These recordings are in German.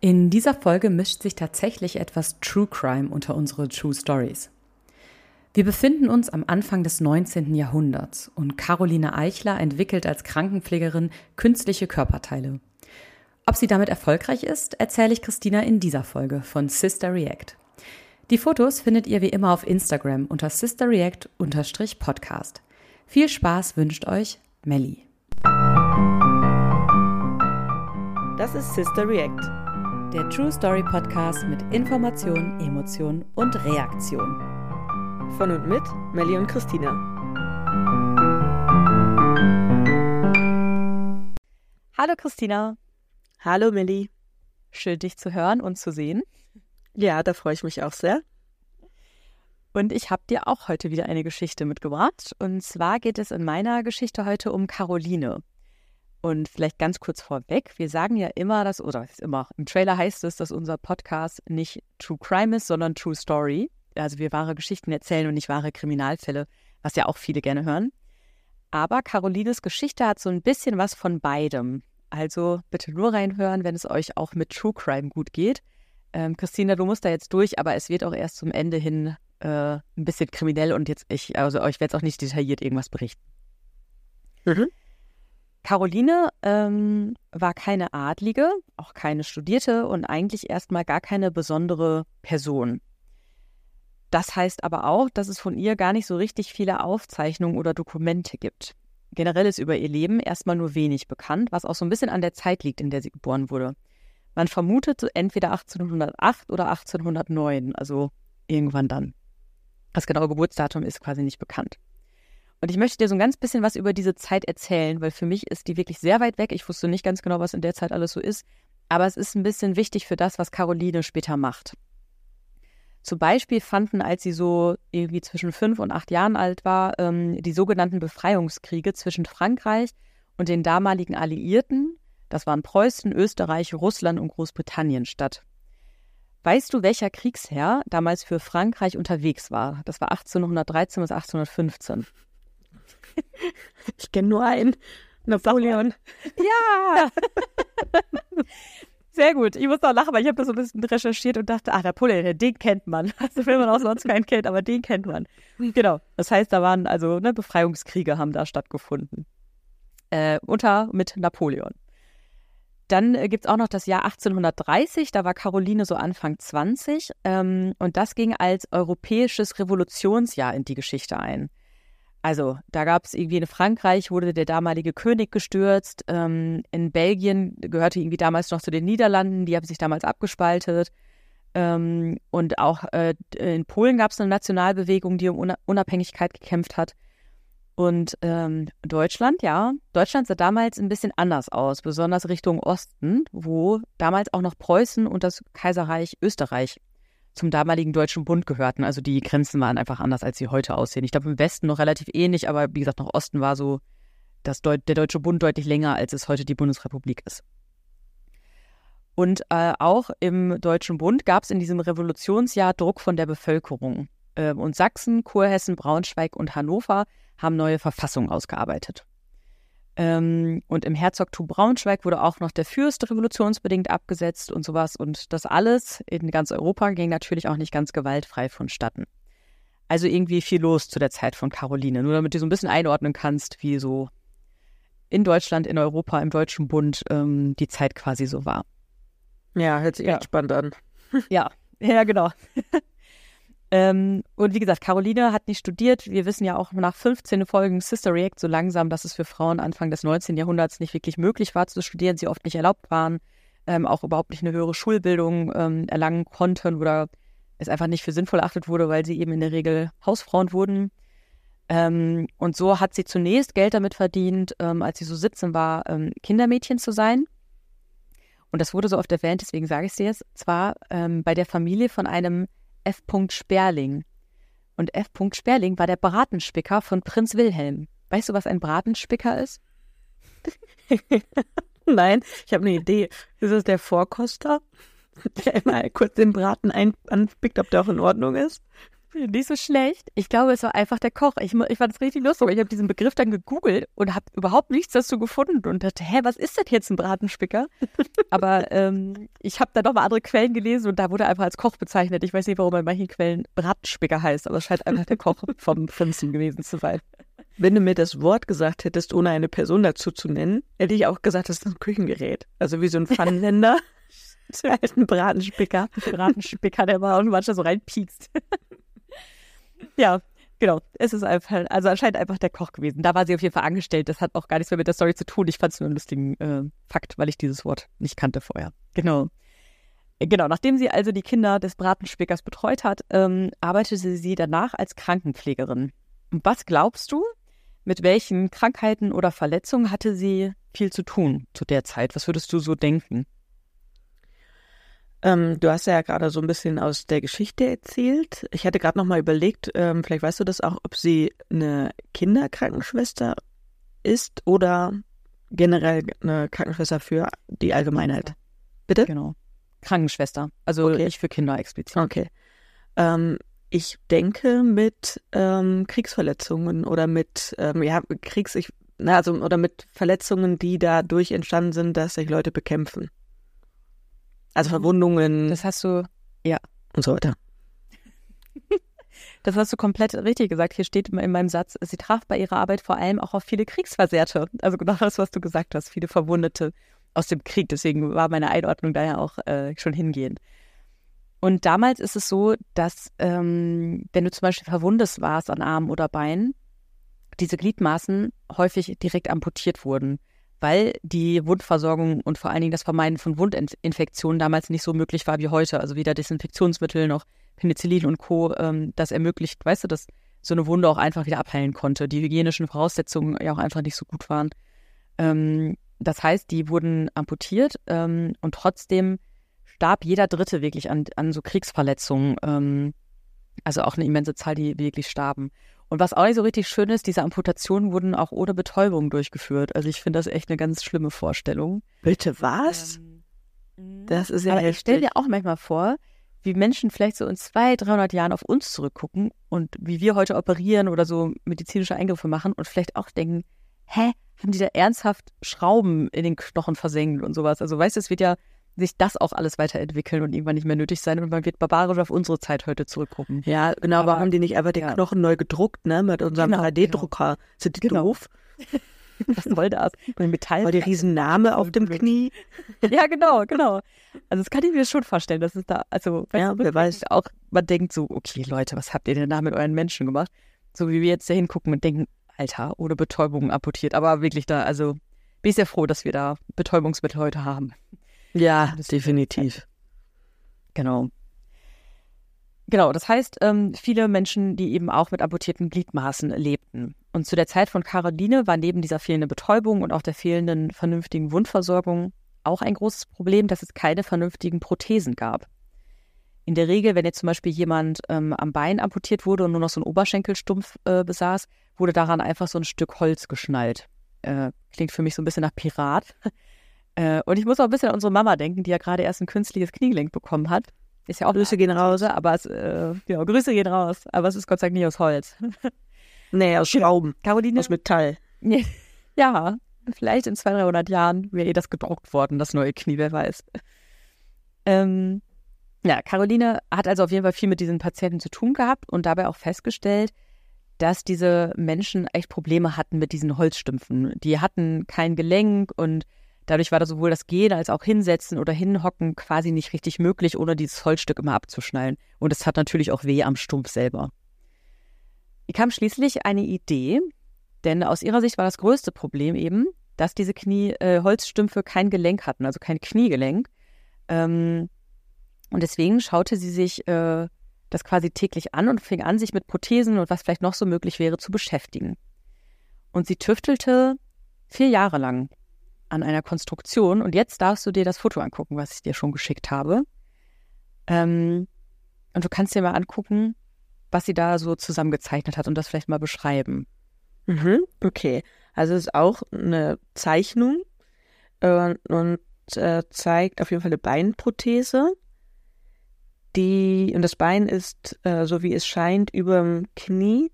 In dieser Folge mischt sich tatsächlich etwas True Crime unter unsere True Stories. Wir befinden uns am Anfang des 19. Jahrhunderts und Caroline Eichler entwickelt als Krankenpflegerin künstliche Körperteile. Ob sie damit erfolgreich ist, erzähle ich Christina in dieser Folge von Sister React. Die Fotos findet ihr wie immer auf Instagram unter sisterreact-podcast. Viel Spaß wünscht euch Melli. Das ist Sister React der True Story Podcast mit Information, Emotion und Reaktion. Von und mit Melli und Christina. Hallo Christina. Hallo Melli. Schön dich zu hören und zu sehen. Ja, da freue ich mich auch sehr. Und ich habe dir auch heute wieder eine Geschichte mitgebracht. Und zwar geht es in meiner Geschichte heute um Caroline. Und vielleicht ganz kurz vorweg, wir sagen ja immer, dass, oder immer, im Trailer heißt es, dass unser Podcast nicht True Crime ist, sondern True Story. Also wir wahre Geschichten erzählen und nicht wahre Kriminalfälle, was ja auch viele gerne hören. Aber Carolines Geschichte hat so ein bisschen was von beidem. Also bitte nur reinhören, wenn es euch auch mit True Crime gut geht. Ähm, Christina, du musst da jetzt durch, aber es wird auch erst zum Ende hin äh, ein bisschen kriminell und jetzt ich, also euch werde es auch nicht detailliert irgendwas berichten. Mhm. Caroline ähm, war keine Adlige, auch keine Studierte und eigentlich erstmal gar keine besondere Person. Das heißt aber auch, dass es von ihr gar nicht so richtig viele Aufzeichnungen oder Dokumente gibt. Generell ist über ihr Leben erstmal nur wenig bekannt, was auch so ein bisschen an der Zeit liegt, in der sie geboren wurde. Man vermutet entweder 1808 oder 1809, also irgendwann dann. Das genaue Geburtsdatum ist quasi nicht bekannt. Und ich möchte dir so ein ganz bisschen was über diese Zeit erzählen, weil für mich ist die wirklich sehr weit weg. Ich wusste nicht ganz genau, was in der Zeit alles so ist. Aber es ist ein bisschen wichtig für das, was Caroline später macht. Zum Beispiel fanden, als sie so irgendwie zwischen fünf und acht Jahren alt war, ähm, die sogenannten Befreiungskriege zwischen Frankreich und den damaligen Alliierten, das waren Preußen, Österreich, Russland und Großbritannien statt. Weißt du, welcher Kriegsherr damals für Frankreich unterwegs war? Das war 1813 bis 1815. Ich kenne nur einen. Napoleon. Ja! Sehr gut. Ich muss auch lachen, weil ich habe da so ein bisschen recherchiert und dachte, ah, Napoleon, den kennt man. Also wenn man auch sonst keinen kennt, aber den kennt man. Genau. Das heißt, da waren also ne, Befreiungskriege haben da stattgefunden. Äh, unter mit Napoleon. Dann äh, gibt es auch noch das Jahr 1830, da war Caroline so Anfang 20 ähm, und das ging als europäisches Revolutionsjahr in die Geschichte ein. Also, da gab es irgendwie in Frankreich wurde der damalige König gestürzt. Ähm, in Belgien gehörte irgendwie damals noch zu den Niederlanden, die haben sich damals abgespaltet. Ähm, und auch äh, in Polen gab es eine Nationalbewegung, die um Unabhängigkeit gekämpft hat. Und ähm, Deutschland, ja, Deutschland sah damals ein bisschen anders aus, besonders Richtung Osten, wo damals auch noch Preußen und das Kaiserreich Österreich zum damaligen Deutschen Bund gehörten. Also die Grenzen waren einfach anders, als sie heute aussehen. Ich glaube, im Westen noch relativ ähnlich, aber wie gesagt, nach Osten war so das Deut der Deutsche Bund deutlich länger, als es heute die Bundesrepublik ist. Und äh, auch im Deutschen Bund gab es in diesem Revolutionsjahr Druck von der Bevölkerung. Äh, und Sachsen, Kurhessen, Braunschweig und Hannover haben neue Verfassungen ausgearbeitet. Ähm, und im Herzogtum Braunschweig wurde auch noch der Fürst revolutionsbedingt abgesetzt und sowas. Und das alles in ganz Europa ging natürlich auch nicht ganz gewaltfrei vonstatten. Also irgendwie viel los zu der Zeit von Caroline. Nur damit du so ein bisschen einordnen kannst, wie so in Deutschland, in Europa, im Deutschen Bund ähm, die Zeit quasi so war. Ja, hört sich ja. echt spannend an. ja, ja, genau. Ähm, und wie gesagt, Caroline hat nicht studiert. Wir wissen ja auch nach 15 Folgen Sister React so langsam, dass es für Frauen Anfang des 19. Jahrhunderts nicht wirklich möglich war zu studieren, sie oft nicht erlaubt waren, ähm, auch überhaupt nicht eine höhere Schulbildung ähm, erlangen konnten oder es einfach nicht für sinnvoll erachtet wurde, weil sie eben in der Regel Hausfrauen wurden. Ähm, und so hat sie zunächst Geld damit verdient, ähm, als sie so 17 war, ähm, Kindermädchen zu sein. Und das wurde so oft erwähnt, deswegen sage ich es dir jetzt, zwar bei der Familie von einem F. Sperling. Und F. Sperling war der Bratenspicker von Prinz Wilhelm. Weißt du, was ein Bratenspicker ist? Nein, ich habe eine Idee. Ist es der Vorkoster, der immer kurz den Braten anpickt, ob der auch in Ordnung ist? Nicht so schlecht. Ich glaube, es war einfach der Koch. Ich, ich fand es richtig lustig. Ich habe diesen Begriff dann gegoogelt und habe überhaupt nichts dazu gefunden und dachte, hä, was ist denn jetzt ein Bratenspicker? Aber ähm, ich habe dann nochmal andere Quellen gelesen und da wurde er einfach als Koch bezeichnet. Ich weiß nicht, warum er in manchen Quellen Bratenspicker heißt, aber es scheint einfach der Koch vom Prinzen gewesen zu sein. Wenn du mir das Wort gesagt hättest, ohne eine Person dazu zu nennen, hätte ich auch gesagt, das ist ein Küchengerät. Also wie so ein Pfannenländer. Halt ein Bratenspicker. Bratenspicker, der mal auch manchmal so reinpiekst. ja, genau. Es ist einfach, also anscheinend einfach der Koch gewesen. Da war sie auf jeden Fall angestellt. Das hat auch gar nichts mehr mit der Story zu tun. Ich fand es nur einen lustigen äh, Fakt, weil ich dieses Wort nicht kannte vorher. Genau. Genau, nachdem sie also die Kinder des Bratenspickers betreut hat, ähm, arbeitete sie danach als Krankenpflegerin. Was glaubst du, mit welchen Krankheiten oder Verletzungen hatte sie viel zu tun zu der Zeit? Was würdest du so denken? Ähm, du hast ja gerade so ein bisschen aus der Geschichte erzählt. Ich hatte gerade noch mal überlegt, ähm, vielleicht weißt du das auch, ob sie eine Kinderkrankenschwester ist oder generell eine Krankenschwester für die Allgemeinheit. Bitte? Genau. Krankenschwester. Also okay. nicht für Kinder explizit. Okay. Ähm, ich denke mit ähm, Kriegsverletzungen oder mit ähm, ja Kriegs ich, na, also oder mit Verletzungen, die dadurch entstanden sind, dass sich Leute bekämpfen. Also Verwundungen. Das hast du, ja. Und so weiter. Das hast du komplett richtig gesagt. Hier steht in meinem Satz, sie traf bei ihrer Arbeit vor allem auch auf viele Kriegsversehrte. Also genau das, was du gesagt hast, viele Verwundete aus dem Krieg. Deswegen war meine Einordnung daher auch äh, schon hingehend. Und damals ist es so, dass ähm, wenn du zum Beispiel verwundet warst an Armen oder Beinen, diese Gliedmaßen häufig direkt amputiert wurden weil die Wundversorgung und vor allen Dingen das Vermeiden von Wundinfektionen damals nicht so möglich war wie heute. Also weder Desinfektionsmittel noch Penicillin und Co. Ähm, das ermöglicht, weißt du, dass so eine Wunde auch einfach wieder abheilen konnte. Die hygienischen Voraussetzungen ja auch einfach nicht so gut waren. Ähm, das heißt, die wurden amputiert ähm, und trotzdem starb jeder Dritte wirklich an, an so Kriegsverletzungen. Also auch eine immense Zahl, die wirklich starben. Und was auch nicht so richtig schön ist, diese Amputationen wurden auch ohne Betäubung durchgeführt. Also ich finde das echt eine ganz schlimme Vorstellung. Bitte was? Ähm, das ist ja Aber ich stelle dir auch manchmal vor, wie Menschen vielleicht so in 200, 300 Jahren auf uns zurückgucken und wie wir heute operieren oder so medizinische Eingriffe machen und vielleicht auch denken, hä, haben die da ernsthaft Schrauben in den Knochen versenkt und sowas? Also weißt du, es wird ja sich das auch alles weiterentwickeln und irgendwann nicht mehr nötig sein und man wird barbarisch auf unsere Zeit heute zurückgucken. Ja, genau, aber, haben die nicht einfach den ja. Knochen neu gedruckt, ne, mit unserem genau, 3D-Drucker? Genau. Sind die genau. doof? Was soll das? Mit Metall. War die Riesenname auf dem Knie? ja, genau, genau. Also das kann ich mir schon vorstellen, dass es da, also ja, wer weiß. auch, man denkt so, okay Leute, was habt ihr denn da mit euren Menschen gemacht? So wie wir jetzt da hingucken und denken, Alter, ohne Betäubung amputiert. Aber wirklich da, also bin ich sehr froh, dass wir da Betäubungsmittel heute haben. Ja, definitiv. Genau. Genau, das heißt, ähm, viele Menschen, die eben auch mit amputierten Gliedmaßen lebten. Und zu der Zeit von Caroline war neben dieser fehlenden Betäubung und auch der fehlenden vernünftigen Wundversorgung auch ein großes Problem, dass es keine vernünftigen Prothesen gab. In der Regel, wenn jetzt zum Beispiel jemand ähm, am Bein amputiert wurde und nur noch so einen Oberschenkelstumpf äh, besaß, wurde daran einfach so ein Stück Holz geschnallt. Äh, klingt für mich so ein bisschen nach Pirat. Äh, und ich muss auch ein bisschen an unsere Mama denken, die ja gerade erst ein künstliches Kniegelenk bekommen hat. Ist ja auch Grüße gehen raus. Aber es, äh, ja, Grüße gehen raus. Aber es ist Gott sei Dank nicht aus Holz. nee, aus Schrauben. Caroline. Aus Metall. Ja, vielleicht in 200, 300 Jahren wäre ihr das gedruckt worden, das neue Knie, wer weiß. Ähm, ja, Caroline hat also auf jeden Fall viel mit diesen Patienten zu tun gehabt und dabei auch festgestellt, dass diese Menschen echt Probleme hatten mit diesen Holzstümpfen. Die hatten kein Gelenk und Dadurch war da sowohl das Gehen als auch Hinsetzen oder Hinhocken quasi nicht richtig möglich, ohne dieses Holzstück immer abzuschnallen. Und es hat natürlich auch weh am Stumpf selber. Ihr kam schließlich eine Idee, denn aus ihrer Sicht war das größte Problem eben, dass diese Knie, äh, Holzstümpfe kein Gelenk hatten, also kein Kniegelenk. Ähm, und deswegen schaute sie sich äh, das quasi täglich an und fing an, sich mit Prothesen und was vielleicht noch so möglich wäre zu beschäftigen. Und sie tüftelte vier Jahre lang an einer Konstruktion. Und jetzt darfst du dir das Foto angucken, was ich dir schon geschickt habe. Ähm, und du kannst dir mal angucken, was sie da so zusammengezeichnet hat und das vielleicht mal beschreiben. Mhm, okay. Also es ist auch eine Zeichnung äh, und äh, zeigt auf jeden Fall eine Beinprothese. die, und das Bein ist, äh, so wie es scheint, über dem Knie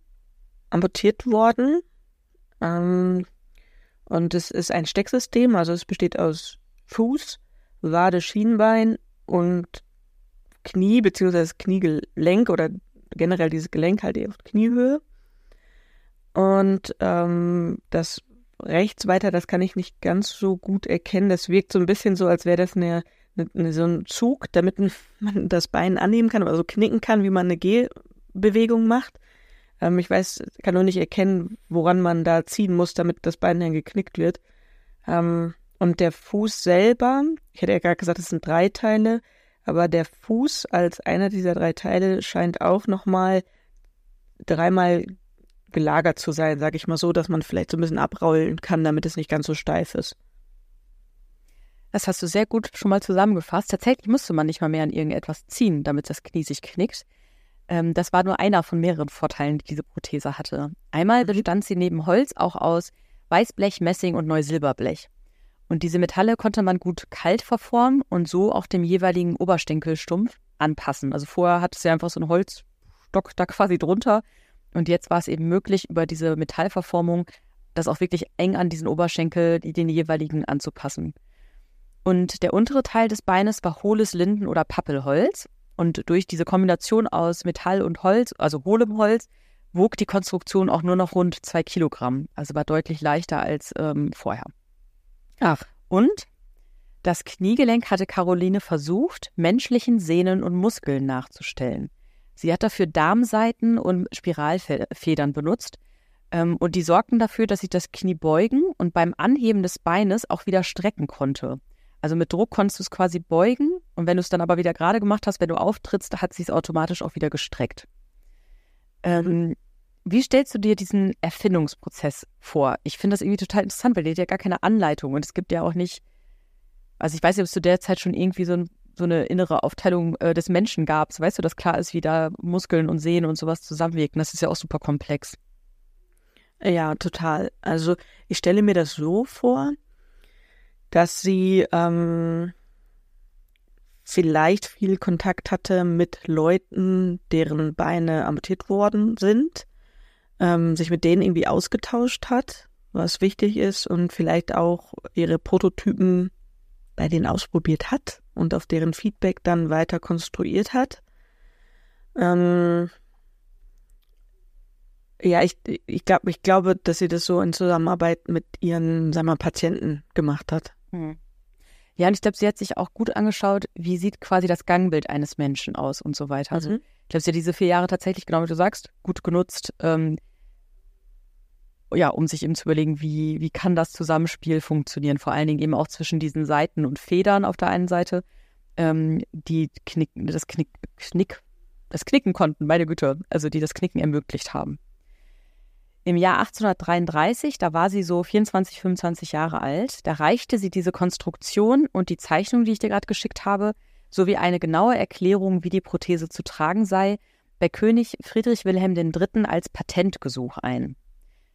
amputiert worden. Ähm, und es ist ein Stecksystem, also es besteht aus Fuß, Wade, Schienbein und Knie, beziehungsweise Kniegelenk oder generell dieses Gelenk halt auf Kniehöhe. Und ähm, das rechts weiter, das kann ich nicht ganz so gut erkennen. Das wirkt so ein bisschen so, als wäre das eine, eine, so ein Zug, damit man das Bein annehmen kann oder so knicken kann, wie man eine Gehbewegung macht. Ähm, ich weiß, kann nur nicht erkennen, woran man da ziehen muss, damit das Bein dann geknickt wird. Ähm, und der Fuß selber, ich hätte ja gerade gesagt, es sind drei Teile, aber der Fuß als einer dieser drei Teile scheint auch nochmal dreimal gelagert zu sein, sage ich mal so, dass man vielleicht so ein bisschen abrollen kann, damit es nicht ganz so steif ist. Das hast du sehr gut schon mal zusammengefasst. Tatsächlich musste man nicht mal mehr an irgendetwas ziehen, damit das Knie sich knickt. Ähm, das war nur einer von mehreren Vorteilen, die diese Prothese hatte. Einmal mhm. bestand sie neben Holz auch aus Weißblech, Messing und Neusilberblech. Und diese Metalle konnte man gut kalt verformen und so auch dem jeweiligen Oberstenkelstumpf anpassen. Also vorher hatte sie einfach so einen Holzstock da quasi drunter. Und jetzt war es eben möglich, über diese Metallverformung das auch wirklich eng an diesen Oberschenkel, den jeweiligen anzupassen. Und der untere Teil des Beines war hohles Linden- oder Pappelholz. Und durch diese Kombination aus Metall und Holz, also hohlem Holz, wog die Konstruktion auch nur noch rund zwei Kilogramm. Also war deutlich leichter als ähm, vorher. Ach. Und das Kniegelenk hatte Caroline versucht, menschlichen Sehnen und Muskeln nachzustellen. Sie hat dafür Darmseiten und Spiralfedern benutzt. Ähm, und die sorgten dafür, dass sie das Knie beugen und beim Anheben des Beines auch wieder strecken konnte. Also mit Druck konntest du es quasi beugen und wenn du es dann aber wieder gerade gemacht hast, wenn du auftrittst, hat sie es automatisch auch wieder gestreckt. Ähm, wie stellst du dir diesen Erfindungsprozess vor? Ich finde das irgendwie total interessant, weil die hat ja gar keine Anleitung und es gibt ja auch nicht, also ich weiß nicht, ob es zu der Zeit schon irgendwie so, ein, so eine innere Aufteilung äh, des Menschen gab. So, weißt du, dass klar ist, wie da Muskeln und Sehnen und sowas zusammenwirken. Das ist ja auch super komplex. Ja, total. Also ich stelle mir das so vor, dass sie ähm, vielleicht viel Kontakt hatte mit Leuten, deren Beine amputiert worden sind, ähm, sich mit denen irgendwie ausgetauscht hat, was wichtig ist und vielleicht auch ihre Prototypen bei denen ausprobiert hat und auf deren Feedback dann weiter konstruiert hat. Ähm, ja, ich, ich, glaub, ich glaube, dass sie das so in Zusammenarbeit mit ihren, sagen wir, Patienten gemacht hat. Hm. Ja, und ich glaube, sie hat sich auch gut angeschaut, wie sieht quasi das Gangbild eines Menschen aus und so weiter. Also, mhm. ich glaube, sie hat diese vier Jahre tatsächlich, genau wie du sagst, gut genutzt, ähm, ja, um sich eben zu überlegen, wie, wie kann das Zusammenspiel funktionieren, vor allen Dingen eben auch zwischen diesen Seiten und Federn auf der einen Seite, ähm, die Knick, das Knick, Knick, das Knicken konnten, meine Güte, also die das Knicken ermöglicht haben. Im Jahr 1833, da war sie so 24, 25 Jahre alt, da reichte sie diese Konstruktion und die Zeichnung, die ich dir gerade geschickt habe, sowie eine genaue Erklärung, wie die Prothese zu tragen sei, bei König Friedrich Wilhelm III. als Patentgesuch ein.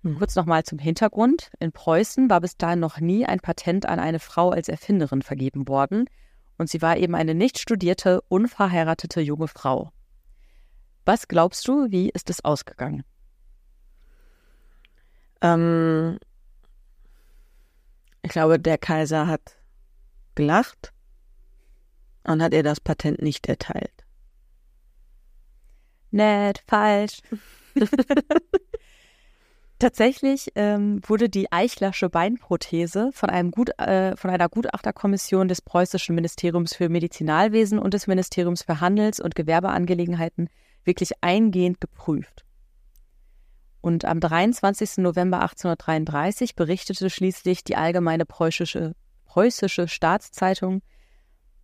Hm. Kurz nochmal zum Hintergrund. In Preußen war bis dahin noch nie ein Patent an eine Frau als Erfinderin vergeben worden und sie war eben eine nicht studierte, unverheiratete junge Frau. Was glaubst du, wie ist es ausgegangen? Ähm, ich glaube, der Kaiser hat gelacht und hat ihr das Patent nicht erteilt. Nett, falsch. Tatsächlich ähm, wurde die Eichlersche Beinprothese von, einem Gut, äh, von einer Gutachterkommission des Preußischen Ministeriums für Medizinalwesen und des Ministeriums für Handels- und Gewerbeangelegenheiten wirklich eingehend geprüft. Und am 23. November 1833 berichtete schließlich die Allgemeine Preußische, Preußische Staatszeitung,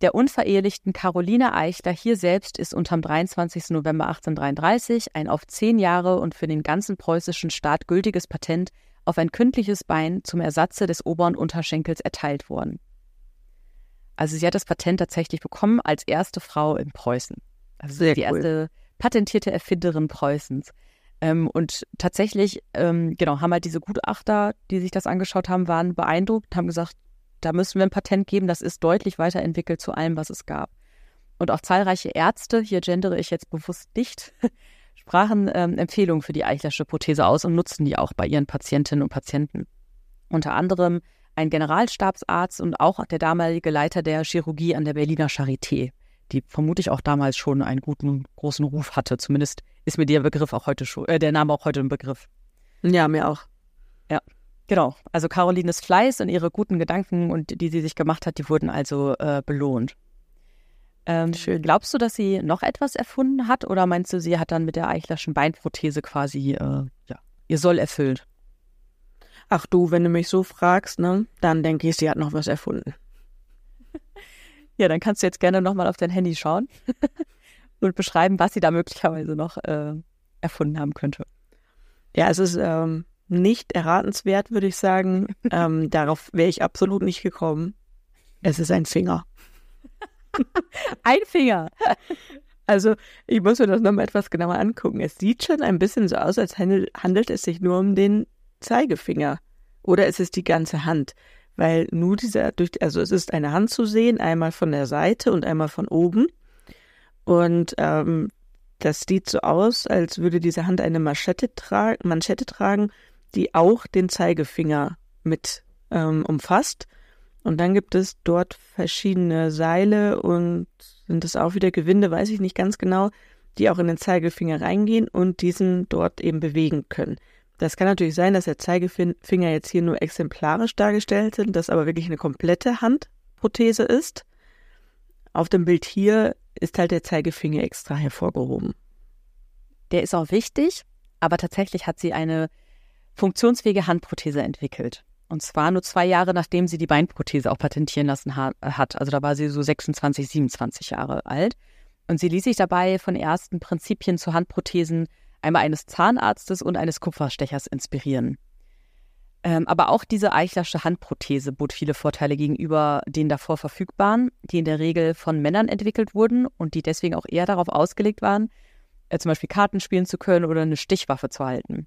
der unverehelichten Caroline Eichler hier selbst ist unterm 23. November 1833 ein auf zehn Jahre und für den ganzen preußischen Staat gültiges Patent auf ein kündliches Bein zum Ersatze des oberen Unterschenkels erteilt worden. Also sie hat das Patent tatsächlich bekommen als erste Frau in Preußen. Also Sehr die cool. erste patentierte Erfinderin Preußens. Ähm, und tatsächlich, ähm, genau, haben halt diese Gutachter, die sich das angeschaut haben, waren beeindruckt, haben gesagt, da müssen wir ein Patent geben, das ist deutlich weiterentwickelt zu allem, was es gab. Und auch zahlreiche Ärzte, hier gendere ich jetzt bewusst nicht, sprachen ähm, Empfehlungen für die Eichlersche Prothese aus und nutzten die auch bei ihren Patientinnen und Patienten. Unter anderem ein Generalstabsarzt und auch der damalige Leiter der Chirurgie an der Berliner Charité, die vermutlich auch damals schon einen guten, großen Ruf hatte. Zumindest ist mir der Begriff auch heute schon, äh, der Name auch heute ein Begriff. Ja, mir auch. Ja, genau. Also Carolines Fleiß und ihre guten Gedanken und die sie sich gemacht hat, die wurden also äh, belohnt. Ähm, Schön. Glaubst du, dass sie noch etwas erfunden hat oder meinst du, sie hat dann mit der Eichlerschen Beinprothese quasi äh, ja, ihr Soll erfüllt? Ach du, wenn du mich so fragst, ne, dann denke ich, sie hat noch was erfunden. Ja, dann kannst du jetzt gerne nochmal auf dein Handy schauen und beschreiben, was sie da möglicherweise noch äh, erfunden haben könnte. Ja, es ist ähm, nicht erratenswert, würde ich sagen. ähm, darauf wäre ich absolut nicht gekommen. Es ist ein Finger. ein Finger. Also, ich muss mir das nochmal etwas genauer angucken. Es sieht schon ein bisschen so aus, als handelt es sich nur um den Zeigefinger. Oder es ist die ganze Hand. Weil nur dieser, durch, also es ist eine Hand zu sehen, einmal von der Seite und einmal von oben. Und ähm, das sieht so aus, als würde diese Hand eine Manschette, tra Manschette tragen, die auch den Zeigefinger mit ähm, umfasst. Und dann gibt es dort verschiedene Seile und sind das auch wieder Gewinde, weiß ich nicht ganz genau, die auch in den Zeigefinger reingehen und diesen dort eben bewegen können. Das kann natürlich sein, dass der Zeigefinger jetzt hier nur exemplarisch dargestellt sind, dass aber wirklich eine komplette Handprothese ist. Auf dem Bild hier ist halt der Zeigefinger extra hervorgehoben. Der ist auch wichtig, aber tatsächlich hat sie eine funktionsfähige Handprothese entwickelt. Und zwar nur zwei Jahre, nachdem sie die Beinprothese auch patentieren lassen hat. Also da war sie so 26, 27 Jahre alt. Und sie ließ sich dabei von ersten Prinzipien zu Handprothesen einmal eines Zahnarztes und eines Kupferstechers inspirieren. Ähm, aber auch diese Eichlersche Handprothese bot viele Vorteile gegenüber den davor verfügbaren, die in der Regel von Männern entwickelt wurden und die deswegen auch eher darauf ausgelegt waren, äh, zum Beispiel Karten spielen zu können oder eine Stichwaffe zu halten.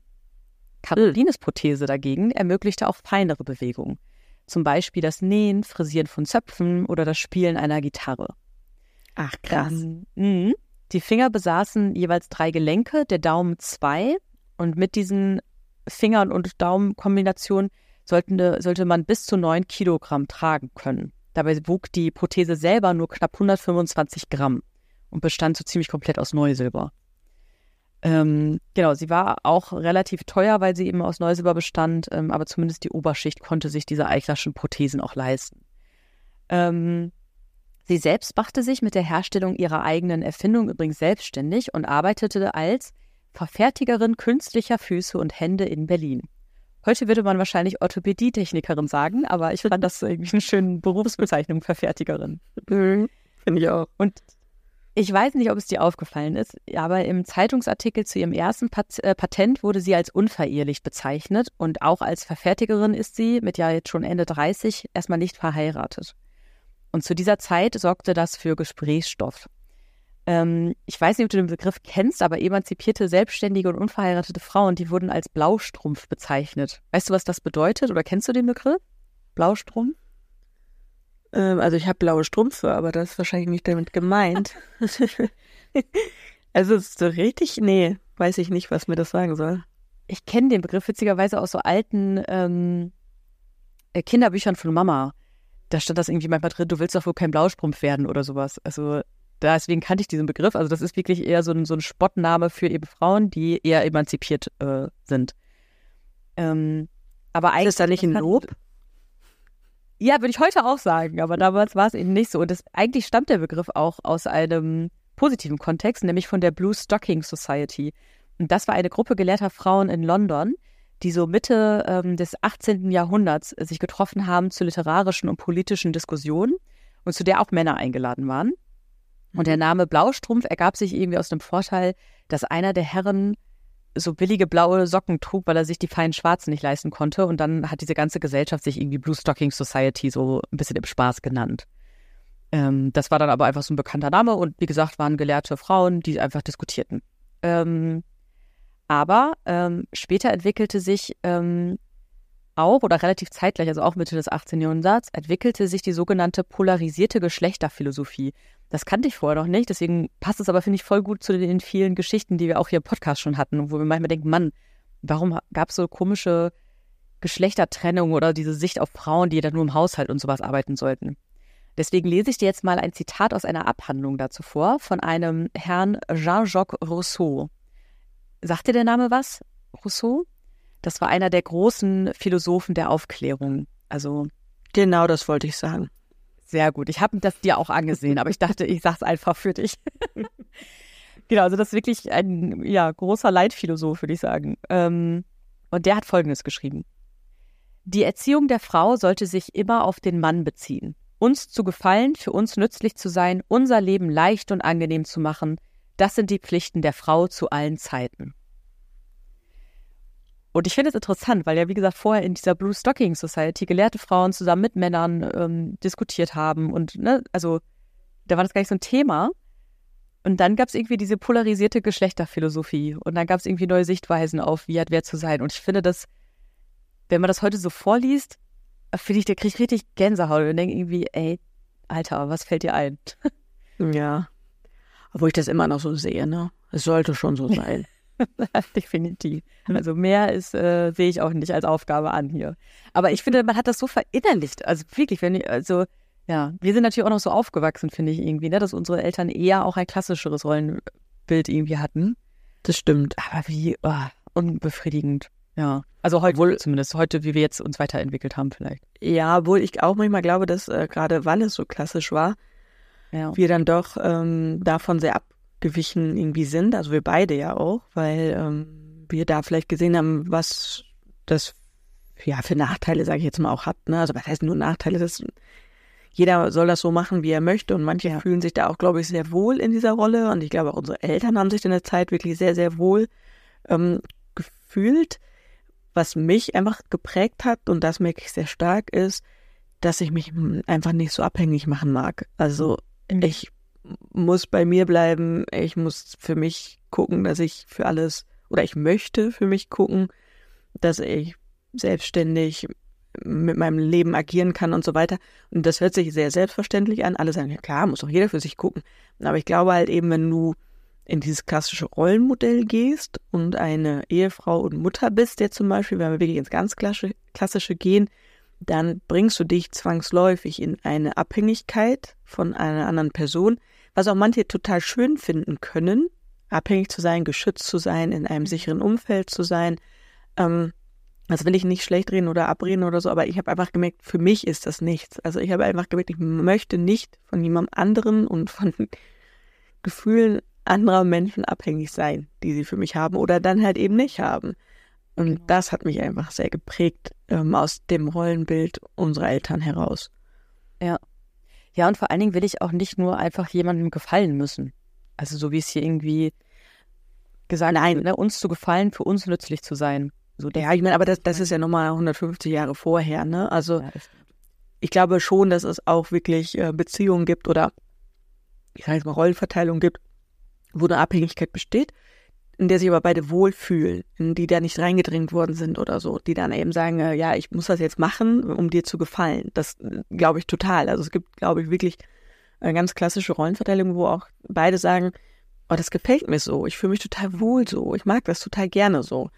Carolines Prothese dagegen ermöglichte auch feinere Bewegungen, zum Beispiel das Nähen, Frisieren von Zöpfen oder das Spielen einer Gitarre. Ach krass. Ähm, die Finger besaßen jeweils drei Gelenke, der Daumen zwei und mit diesen Fingern- und Daumenkombinationen sollte man bis zu neun Kilogramm tragen können. Dabei wog die Prothese selber nur knapp 125 Gramm und bestand so ziemlich komplett aus Neusilber. Ähm, genau, sie war auch relativ teuer, weil sie eben aus Neusilber bestand, ähm, aber zumindest die Oberschicht konnte sich diese Eichlerschen Prothesen auch leisten. Ähm, sie selbst machte sich mit der Herstellung ihrer eigenen Erfindung übrigens selbstständig und arbeitete als Verfertigerin künstlicher Füße und Hände in Berlin. Heute würde man wahrscheinlich Orthopädietechnikerin sagen, aber ich fand das irgendwie eine schöne Berufsbezeichnung, Verfertigerin. Mhm, Finde ich auch. Und ich weiß nicht, ob es dir aufgefallen ist, aber im Zeitungsartikel zu ihrem ersten Pat äh, Patent wurde sie als unverehelicht bezeichnet und auch als Verfertigerin ist sie mit ja jetzt schon Ende 30 erstmal nicht verheiratet. Und zu dieser Zeit sorgte das für Gesprächsstoff. Ähm, ich weiß nicht, ob du den Begriff kennst, aber emanzipierte, selbstständige und unverheiratete Frauen, die wurden als Blaustrumpf bezeichnet. Weißt du, was das bedeutet oder kennst du den Begriff? Blaustrumpf? Ähm, also ich habe blaue Strümpfe, aber das ist wahrscheinlich nicht damit gemeint. also ist so richtig, nee, weiß ich nicht, was mir das sagen soll. Ich kenne den Begriff witzigerweise aus so alten ähm, äh, Kinderbüchern von Mama. Da stand das irgendwie manchmal drin, du willst doch wohl kein Blaustrumpf werden oder sowas. Also deswegen kannte ich diesen Begriff. Also das ist wirklich eher so ein, so ein Spottname für eben Frauen, die eher emanzipiert äh, sind. Ähm, aber eigentlich. Ist das da nicht ein Lob? Ja, würde ich heute auch sagen, aber damals war es eben nicht so. Und das, eigentlich stammt der Begriff auch aus einem positiven Kontext, nämlich von der Blue Stocking Society. Und das war eine Gruppe gelehrter Frauen in London, die so Mitte ähm, des 18. Jahrhunderts sich getroffen haben zu literarischen und politischen Diskussionen und zu der auch Männer eingeladen waren. Und der Name Blaustrumpf ergab sich irgendwie aus dem Vorteil, dass einer der Herren so billige blaue Socken trug, weil er sich die feinen Schwarzen nicht leisten konnte. Und dann hat diese ganze Gesellschaft sich irgendwie Blue Stocking Society so ein bisschen im Spaß genannt. Ähm, das war dann aber einfach so ein bekannter Name und wie gesagt, waren gelehrte Frauen, die einfach diskutierten. Ähm, aber ähm, später entwickelte sich ähm, auch oder relativ zeitgleich, also auch Mitte des 18. Jahrhunderts, entwickelte sich die sogenannte polarisierte Geschlechterphilosophie. Das kannte ich vorher noch nicht, deswegen passt es aber, finde ich, voll gut zu den vielen Geschichten, die wir auch hier im Podcast schon hatten, wo wir manchmal denken, Mann, warum gab es so komische Geschlechtertrennung oder diese Sicht auf Frauen, die dann nur im Haushalt und sowas arbeiten sollten. Deswegen lese ich dir jetzt mal ein Zitat aus einer Abhandlung dazu vor von einem Herrn Jean-Jacques Rousseau. Sagt dir der Name was? Rousseau? Das war einer der großen Philosophen der Aufklärung. Also genau, das wollte ich sagen. Sehr gut. Ich habe das dir auch angesehen, aber ich dachte, ich sage es einfach für dich. genau, also das ist wirklich ein ja, großer Leitphilosoph, würde ich sagen. Ähm, und der hat Folgendes geschrieben. Die Erziehung der Frau sollte sich immer auf den Mann beziehen. Uns zu gefallen, für uns nützlich zu sein, unser Leben leicht und angenehm zu machen, das sind die Pflichten der Frau zu allen Zeiten. Und ich finde es interessant, weil ja, wie gesagt, vorher in dieser Blue Stocking Society gelehrte Frauen zusammen mit Männern ähm, diskutiert haben. Und, ne, also, da war das gar nicht so ein Thema. Und dann gab es irgendwie diese polarisierte Geschlechterphilosophie. Und dann gab es irgendwie neue Sichtweisen auf, wie hat wer zu sein. Und ich finde das, wenn man das heute so vorliest, finde ich, der kriegt richtig Gänsehaut und denkt irgendwie, ey, Alter, was fällt dir ein? ja. Obwohl ich das immer noch so sehe, ne? Es sollte schon so sein. Definitiv. Also mehr ist, äh, sehe ich auch nicht als Aufgabe an hier. Aber ich finde, man hat das so verinnerlicht. Also wirklich, wenn ich, also ja, wir sind natürlich auch noch so aufgewachsen, finde ich irgendwie, ne, dass unsere Eltern eher auch ein klassischeres Rollenbild irgendwie hatten. Das stimmt. Aber wie oh, unbefriedigend. Ja. Also heute wohl zumindest, heute, wie wir jetzt uns weiterentwickelt haben, vielleicht. Ja, obwohl ich auch manchmal glaube, dass äh, gerade weil es so klassisch war, ja. wir dann doch ähm, davon sehr ab gewichen irgendwie sind, also wir beide ja auch, weil ähm, wir da vielleicht gesehen haben, was das ja für Nachteile, sage ich jetzt mal, auch hat. Ne? Also was heißt nur Nachteile? Das, jeder soll das so machen, wie er möchte und manche ja. fühlen sich da auch, glaube ich, sehr wohl in dieser Rolle und ich glaube auch unsere Eltern haben sich in der Zeit wirklich sehr, sehr wohl ähm, gefühlt. Was mich einfach geprägt hat und das merke ich sehr stark ist, dass ich mich einfach nicht so abhängig machen mag. Also. Ich muss bei mir bleiben. Ich muss für mich gucken, dass ich für alles oder ich möchte für mich gucken, dass ich selbstständig mit meinem Leben agieren kann und so weiter. Und das hört sich sehr selbstverständlich an. Alle sagen, ja klar, muss doch jeder für sich gucken. Aber ich glaube halt eben, wenn du in dieses klassische Rollenmodell gehst und eine Ehefrau und Mutter bist, der zum Beispiel, wenn wir wirklich ins ganz klassische gehen, dann bringst du dich zwangsläufig in eine Abhängigkeit von einer anderen Person, was auch manche total schön finden können, abhängig zu sein, geschützt zu sein, in einem sicheren Umfeld zu sein. Ähm, das will ich nicht schlecht reden oder abreden oder so, aber ich habe einfach gemerkt, für mich ist das nichts. Also ich habe einfach gemerkt, ich möchte nicht von jemandem anderen und von Gefühlen anderer Menschen abhängig sein, die sie für mich haben oder dann halt eben nicht haben. Und das hat mich einfach sehr geprägt ähm, aus dem Rollenbild unserer Eltern heraus. Ja. Ja, und vor allen Dingen will ich auch nicht nur einfach jemandem gefallen müssen. Also so wie es hier irgendwie gesagt Nein. wird, ne, uns zu gefallen, für uns nützlich zu sein. So, ja, ich meine, aber das, das ist ja nochmal 150 Jahre vorher, ne? Also ja, ich glaube schon, dass es auch wirklich äh, Beziehungen gibt oder ich sage jetzt mal Rollenverteilung gibt, wo eine Abhängigkeit besteht in der sich aber beide wohlfühlen, in die da nicht reingedrängt worden sind oder so, die dann eben sagen, äh, ja, ich muss das jetzt machen, um dir zu gefallen. Das äh, glaube ich total. Also es gibt, glaube ich, wirklich eine ganz klassische Rollenverteilung, wo auch beide sagen, oh, das gefällt mir so, ich fühle mich total wohl so, ich mag das total gerne so.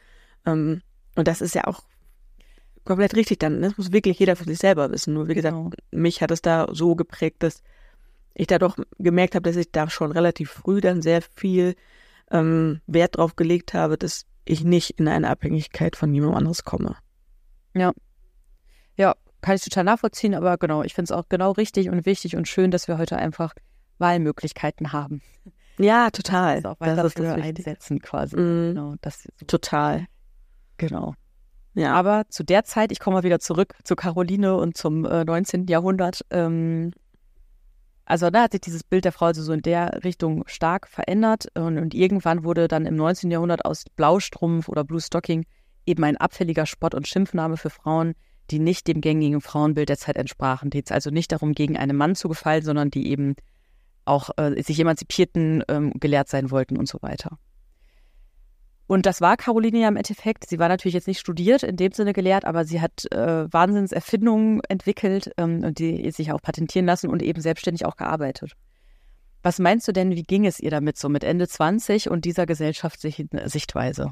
Ähm, und das ist ja auch komplett richtig dann. Das muss wirklich jeder für sich selber wissen. Nur wie gesagt, genau. mich hat es da so geprägt, dass ich da doch gemerkt habe, dass ich da schon relativ früh dann sehr viel ähm, Wert darauf gelegt habe, dass ich nicht in eine Abhängigkeit von jemand anderes komme. Ja. Ja, kann ich total nachvollziehen, aber genau, ich finde es auch genau richtig und wichtig und schön, dass wir heute einfach Wahlmöglichkeiten haben. Ja, total. Das, auch das ist das einsetzen quasi. Mm, genau, das, total. Genau. Ja. Aber zu der Zeit, ich komme mal wieder zurück zu Caroline und zum äh, 19. Jahrhundert, ähm, also da hat sich dieses Bild der Frau also so in der Richtung stark verändert und, und irgendwann wurde dann im 19. Jahrhundert aus Blaustrumpf oder Blue Stocking eben ein abfälliger Spott und Schimpfname für Frauen, die nicht dem gängigen Frauenbild der Zeit entsprachen, die es also nicht darum gegen einen Mann zu gefallen, sondern die eben auch äh, sich emanzipierten, ähm, gelehrt sein wollten und so weiter. Und das war Caroline ja im Endeffekt. Sie war natürlich jetzt nicht studiert, in dem Sinne gelehrt, aber sie hat äh, Wahnsinnserfindungen entwickelt ähm, und die sich auch patentieren lassen und eben selbstständig auch gearbeitet. Was meinst du denn, wie ging es ihr damit so mit Ende 20 und dieser Gesellschaftssichtweise?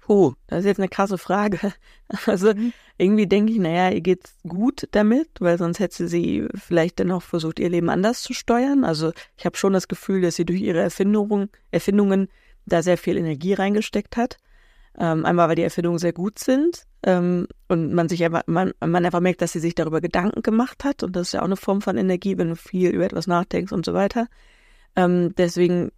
Puh, das ist jetzt eine krasse Frage. Also irgendwie denke ich, naja, ihr geht's gut damit, weil sonst hätte sie vielleicht dann auch versucht, ihr Leben anders zu steuern. Also ich habe schon das Gefühl, dass sie durch ihre Erfindung, Erfindungen da sehr viel Energie reingesteckt hat. Ähm, einmal, weil die Erfindungen sehr gut sind ähm, und man sich einfach, man, man einfach merkt, dass sie sich darüber Gedanken gemacht hat und das ist ja auch eine Form von Energie, wenn du viel über etwas nachdenkst und so weiter. Ähm, deswegen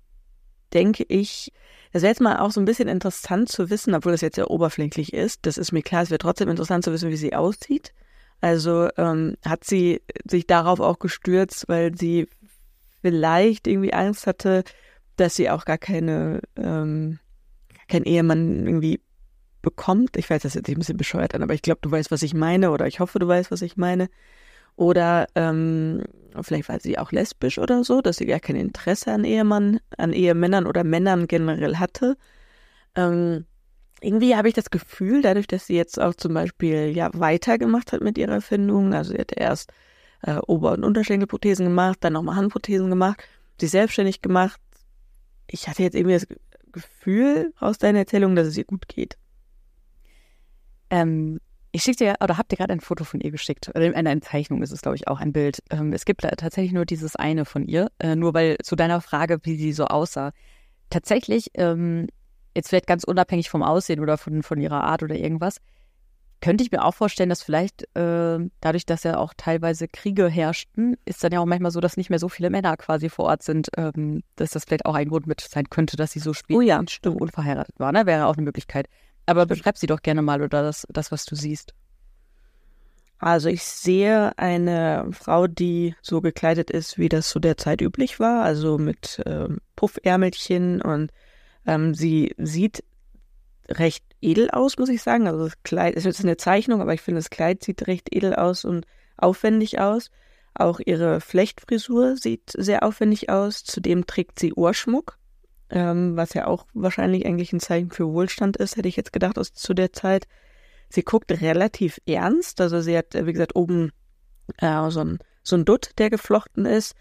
denke ich, das wäre jetzt mal auch so ein bisschen interessant zu wissen, obwohl das jetzt ja oberflächlich ist. Das ist mir klar, es wäre trotzdem interessant zu wissen, wie sie aussieht. Also ähm, hat sie sich darauf auch gestürzt, weil sie vielleicht irgendwie Angst hatte, dass sie auch gar keine ähm, kein Ehemann irgendwie bekommt. Ich weiß, das jetzt ein bisschen bescheuert an, aber ich glaube, du weißt, was ich meine, oder ich hoffe, du weißt, was ich meine. Oder ähm, vielleicht war sie auch lesbisch oder so, dass sie gar kein Interesse an Ehemann, an Ehemännern oder Männern generell hatte. Ähm, irgendwie habe ich das Gefühl, dadurch, dass sie jetzt auch zum Beispiel ja weitergemacht hat mit ihrer Erfindung, also sie hatte erst äh, Ober- und Unterschenkelprothesen gemacht, dann nochmal Handprothesen gemacht, sie selbstständig gemacht. Ich hatte jetzt irgendwie das Gefühl aus deiner Erzählung, dass es ihr gut geht. Ähm, ich schicke dir, oder habt ihr gerade ein Foto von ihr geschickt? Eine, eine Zeichnung ist es, glaube ich, auch ein Bild. Ähm, es gibt tatsächlich nur dieses eine von ihr, äh, nur weil zu deiner Frage, wie sie so aussah. Tatsächlich, ähm, jetzt vielleicht ganz unabhängig vom Aussehen oder von, von ihrer Art oder irgendwas, könnte ich mir auch vorstellen, dass vielleicht äh, dadurch, dass ja auch teilweise Kriege herrschten, ist dann ja auch manchmal so, dass nicht mehr so viele Männer quasi vor Ort sind, ähm, dass das vielleicht auch ein Grund mit sein könnte, dass sie so spät oh ja, unverheiratet war. Ne? Wäre auch eine Möglichkeit. Aber beschreib sie doch gerne mal oder das, das, was du siehst. Also ich sehe eine Frau, die so gekleidet ist, wie das zu der Zeit üblich war, also mit ähm, Puffärmelchen und ähm, sie sieht recht edel aus, muss ich sagen. Also das Kleid, es ist eine Zeichnung, aber ich finde, das Kleid sieht recht edel aus und aufwendig aus. Auch ihre Flechtfrisur sieht sehr aufwendig aus. Zudem trägt sie Ohrschmuck, ähm, was ja auch wahrscheinlich eigentlich ein Zeichen für Wohlstand ist, hätte ich jetzt gedacht, aus, zu der Zeit. Sie guckt relativ ernst, also sie hat, wie gesagt, oben äh, so ein, so ein Dutt, der geflochten ist.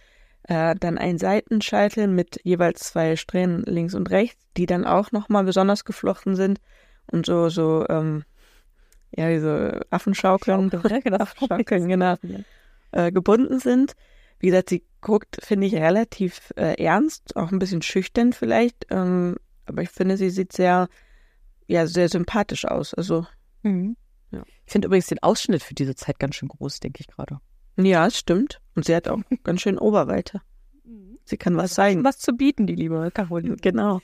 Äh, dann ein Seitenscheitel mit jeweils zwei Strähnen links und rechts, die dann auch nochmal besonders geflochten sind und so, so, ähm, ja, diese Affenschaukeln, genau, Affenschaukeln, genau, äh, gebunden sind. Wie gesagt, sie guckt, finde ich, relativ äh, ernst, auch ein bisschen schüchtern vielleicht, ähm, aber ich finde, sie sieht sehr, ja, sehr sympathisch aus. Also, mhm. ja. Ich finde übrigens den Ausschnitt für diese Zeit ganz schön groß, denke ich gerade. Ja, es stimmt. Und sie hat auch ganz schön Oberweite. Mhm. Sie kann was zeigen. Was zu bieten, die liebe Caroline. Genau.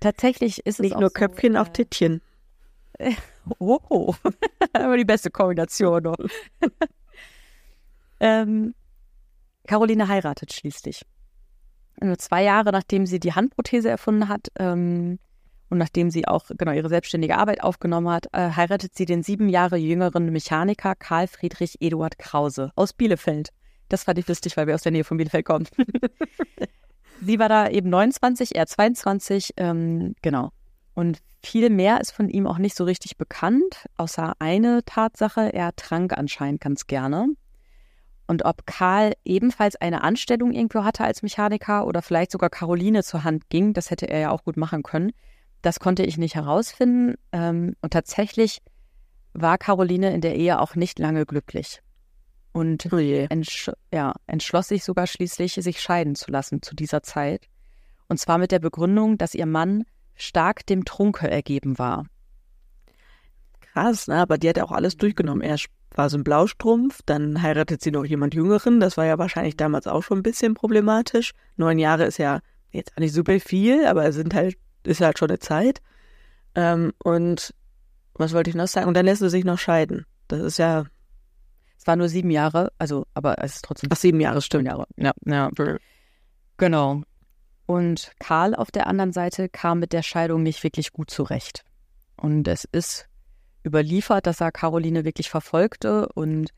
Tatsächlich ist Nicht es nur auch Köpfchen, so, auch Tittchen. Äh, oh, aber die beste Kombination noch. ähm, Caroline heiratet schließlich. Nur zwei Jahre nachdem sie die Handprothese erfunden hat ähm, und nachdem sie auch genau ihre selbstständige Arbeit aufgenommen hat, äh, heiratet sie den sieben Jahre jüngeren Mechaniker Karl Friedrich Eduard Krause aus Bielefeld. Das fand ich lustig, weil wir aus der Nähe von Bielefeld kommen. sie war da eben 29, er 22, ähm, genau. Und viel mehr ist von ihm auch nicht so richtig bekannt, außer eine Tatsache, er trank anscheinend ganz gerne. Und ob Karl ebenfalls eine Anstellung irgendwo hatte als Mechaniker oder vielleicht sogar Caroline zur Hand ging, das hätte er ja auch gut machen können. Das konnte ich nicht herausfinden. Ähm, und tatsächlich war Caroline in der Ehe auch nicht lange glücklich. Und Oh entsch ja, entschloss sich sogar schließlich, sich scheiden zu lassen zu dieser Zeit. Und zwar mit der Begründung, dass ihr Mann stark dem Trunke ergeben war. Krass, ne? aber die hat ja auch alles durchgenommen. Erst war so ein Blaustrumpf, dann heiratet sie noch jemand Jüngeren. Das war ja wahrscheinlich damals auch schon ein bisschen problematisch. Neun Jahre ist ja jetzt auch nicht super viel, aber es sind halt, ist halt schon eine Zeit. Ähm, und was wollte ich noch sagen? Und dann lässt sie sich noch scheiden. Das ist ja. Es war nur sieben Jahre, also, aber es ist trotzdem Ach, sieben Jahre, stimmt. Jahre. Ja, ja. Genau. Und Karl auf der anderen Seite kam mit der Scheidung nicht wirklich gut zurecht. Und es ist überliefert, dass er Caroline wirklich verfolgte und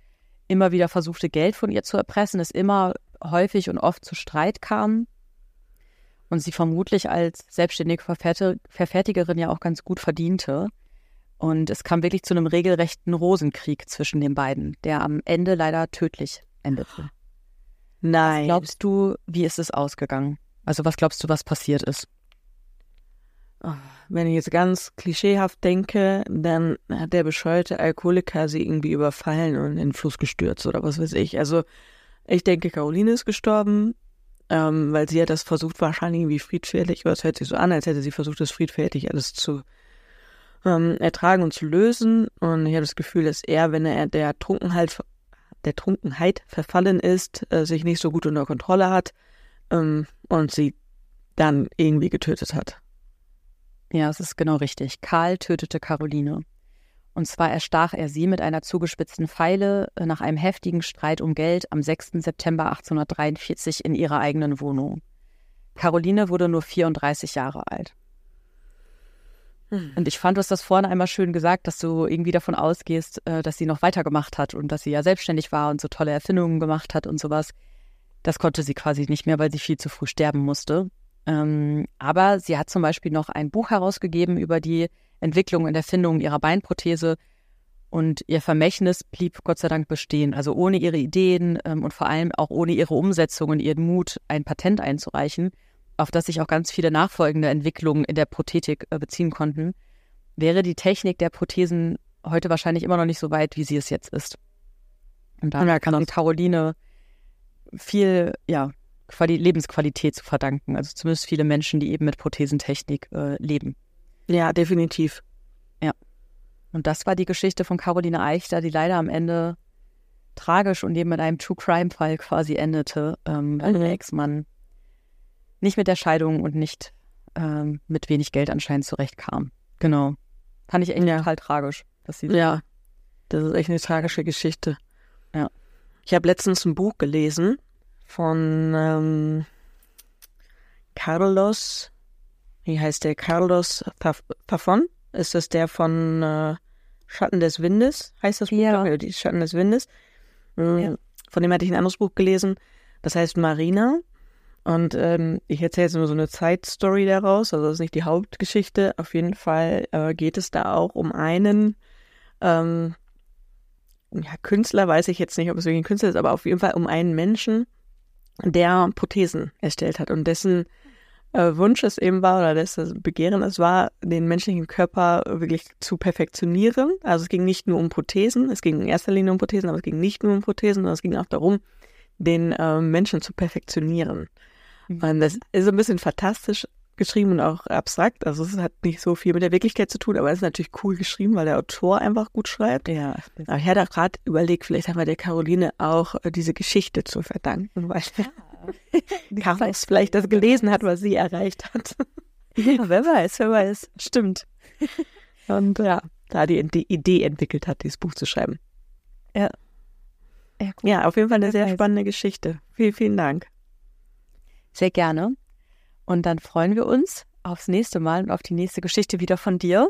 immer wieder versuchte, Geld von ihr zu erpressen, es immer häufig und oft zu Streit kam und sie vermutlich als selbstständige Verfertigerin ja auch ganz gut verdiente. Und es kam wirklich zu einem regelrechten Rosenkrieg zwischen den beiden, der am Ende leider tödlich endete. Nein. Was glaubst du, wie ist es ausgegangen? Also was glaubst du, was passiert ist? Wenn ich jetzt ganz klischeehaft denke, dann hat der bescheuerte Alkoholiker sie irgendwie überfallen und in den Fluss gestürzt oder was weiß ich. Also ich denke, Caroline ist gestorben, ähm, weil sie hat das versucht, wahrscheinlich irgendwie friedfertig, oder es hört sich so an, als hätte sie versucht, das friedfertig alles zu ähm, ertragen und zu lösen. Und ich habe das Gefühl, dass er, wenn er der Trunkenheit, der Trunkenheit verfallen ist, äh, sich nicht so gut unter Kontrolle hat ähm, und sie dann irgendwie getötet hat. Ja, es ist genau richtig. Karl tötete Caroline. Und zwar erstach er sie mit einer zugespitzten Pfeile äh, nach einem heftigen Streit um Geld am 6. September 1843 in ihrer eigenen Wohnung. Caroline wurde nur 34 Jahre alt. Hm. Und ich fand, du hast das vorhin einmal schön gesagt, dass du irgendwie davon ausgehst, äh, dass sie noch weitergemacht hat und dass sie ja selbstständig war und so tolle Erfindungen gemacht hat und sowas. Das konnte sie quasi nicht mehr, weil sie viel zu früh sterben musste. Ähm, aber sie hat zum Beispiel noch ein Buch herausgegeben über die Entwicklung und Erfindung ihrer Beinprothese. Und ihr Vermächtnis blieb Gott sei Dank bestehen. Also ohne ihre Ideen ähm, und vor allem auch ohne ihre Umsetzung und ihren Mut, ein Patent einzureichen, auf das sich auch ganz viele nachfolgende Entwicklungen in der Prothetik äh, beziehen konnten, wäre die Technik der Prothesen heute wahrscheinlich immer noch nicht so weit, wie sie es jetzt ist. Und da ja, kann Caroline viel, ja, Quali Lebensqualität zu verdanken. Also zumindest viele Menschen, die eben mit Prothesentechnik äh, leben. Ja, definitiv. Ja. Und das war die Geschichte von Caroline Eichter, die leider am Ende tragisch und eben mit einem True Crime Fall quasi endete, ähm, weil mhm. der Ex-Mann nicht mit der Scheidung und nicht ähm, mit wenig Geld anscheinend zurechtkam. Genau. Fand ich echt ja. total tragisch. Dass sie ja, das ist echt eine tragische Geschichte. Ja. Ich habe letztens ein Buch gelesen von ähm, Carlos, wie heißt der? Carlos Pafon? Ist das der von äh, Schatten des Windes? Heißt das Buch? Ja. Die Schatten des Windes. Mhm. Ja. Von dem hatte ich ein anderes Buch gelesen. Das heißt Marina. Und ähm, ich erzähle jetzt nur so eine Zeitstory daraus, also das ist nicht die Hauptgeschichte. Auf jeden Fall äh, geht es da auch um einen ähm, ja, Künstler, weiß ich jetzt nicht, ob es wirklich ein Künstler ist, aber auf jeden Fall um einen Menschen, der Prothesen erstellt hat und dessen äh, Wunsch es eben war oder dessen Begehren es war, den menschlichen Körper wirklich zu perfektionieren. Also es ging nicht nur um Prothesen, es ging in erster Linie um Prothesen, aber es ging nicht nur um Prothesen, sondern es ging auch darum, den äh, Menschen zu perfektionieren. Mhm. Und das ist ein bisschen fantastisch geschrieben und auch abstrakt. Also es hat nicht so viel mit der Wirklichkeit zu tun, aber es ist natürlich cool geschrieben, weil der Autor einfach gut schreibt. Ja. Aber ich hatte auch gerade überlegt, vielleicht haben wir der Caroline auch äh, diese Geschichte zu verdanken, weil ja. Carlos vielleicht das gelesen hat, was sie erreicht hat. Ja, wer weiß, wer weiß. Stimmt. Und ja, da die, Idee entwickelt hat, dieses Buch zu schreiben. Ja. Ja, cool. ja auf jeden Fall eine sehr spannende Geschichte. Vielen, vielen Dank. Sehr gerne. Und dann freuen wir uns aufs nächste Mal und auf die nächste Geschichte wieder von dir.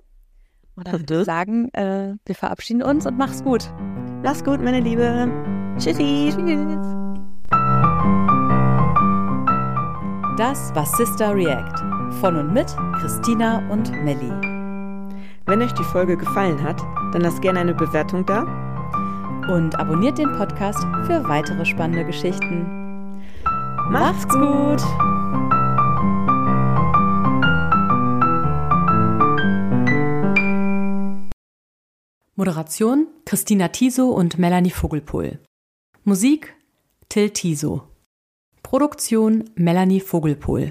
Und dann würde sagen, äh, wir verabschieden uns und mach's gut. Mach's gut, meine Liebe. Tschüssi. Tschüss. Das war Sister React von und mit Christina und Melli. Wenn euch die Folge gefallen hat, dann lasst gerne eine Bewertung da. Und abonniert den Podcast für weitere spannende Geschichten. Macht's gut! Moderation Christina Tiso und Melanie Vogelpohl. Musik Till Tiso. Produktion Melanie Vogelpohl.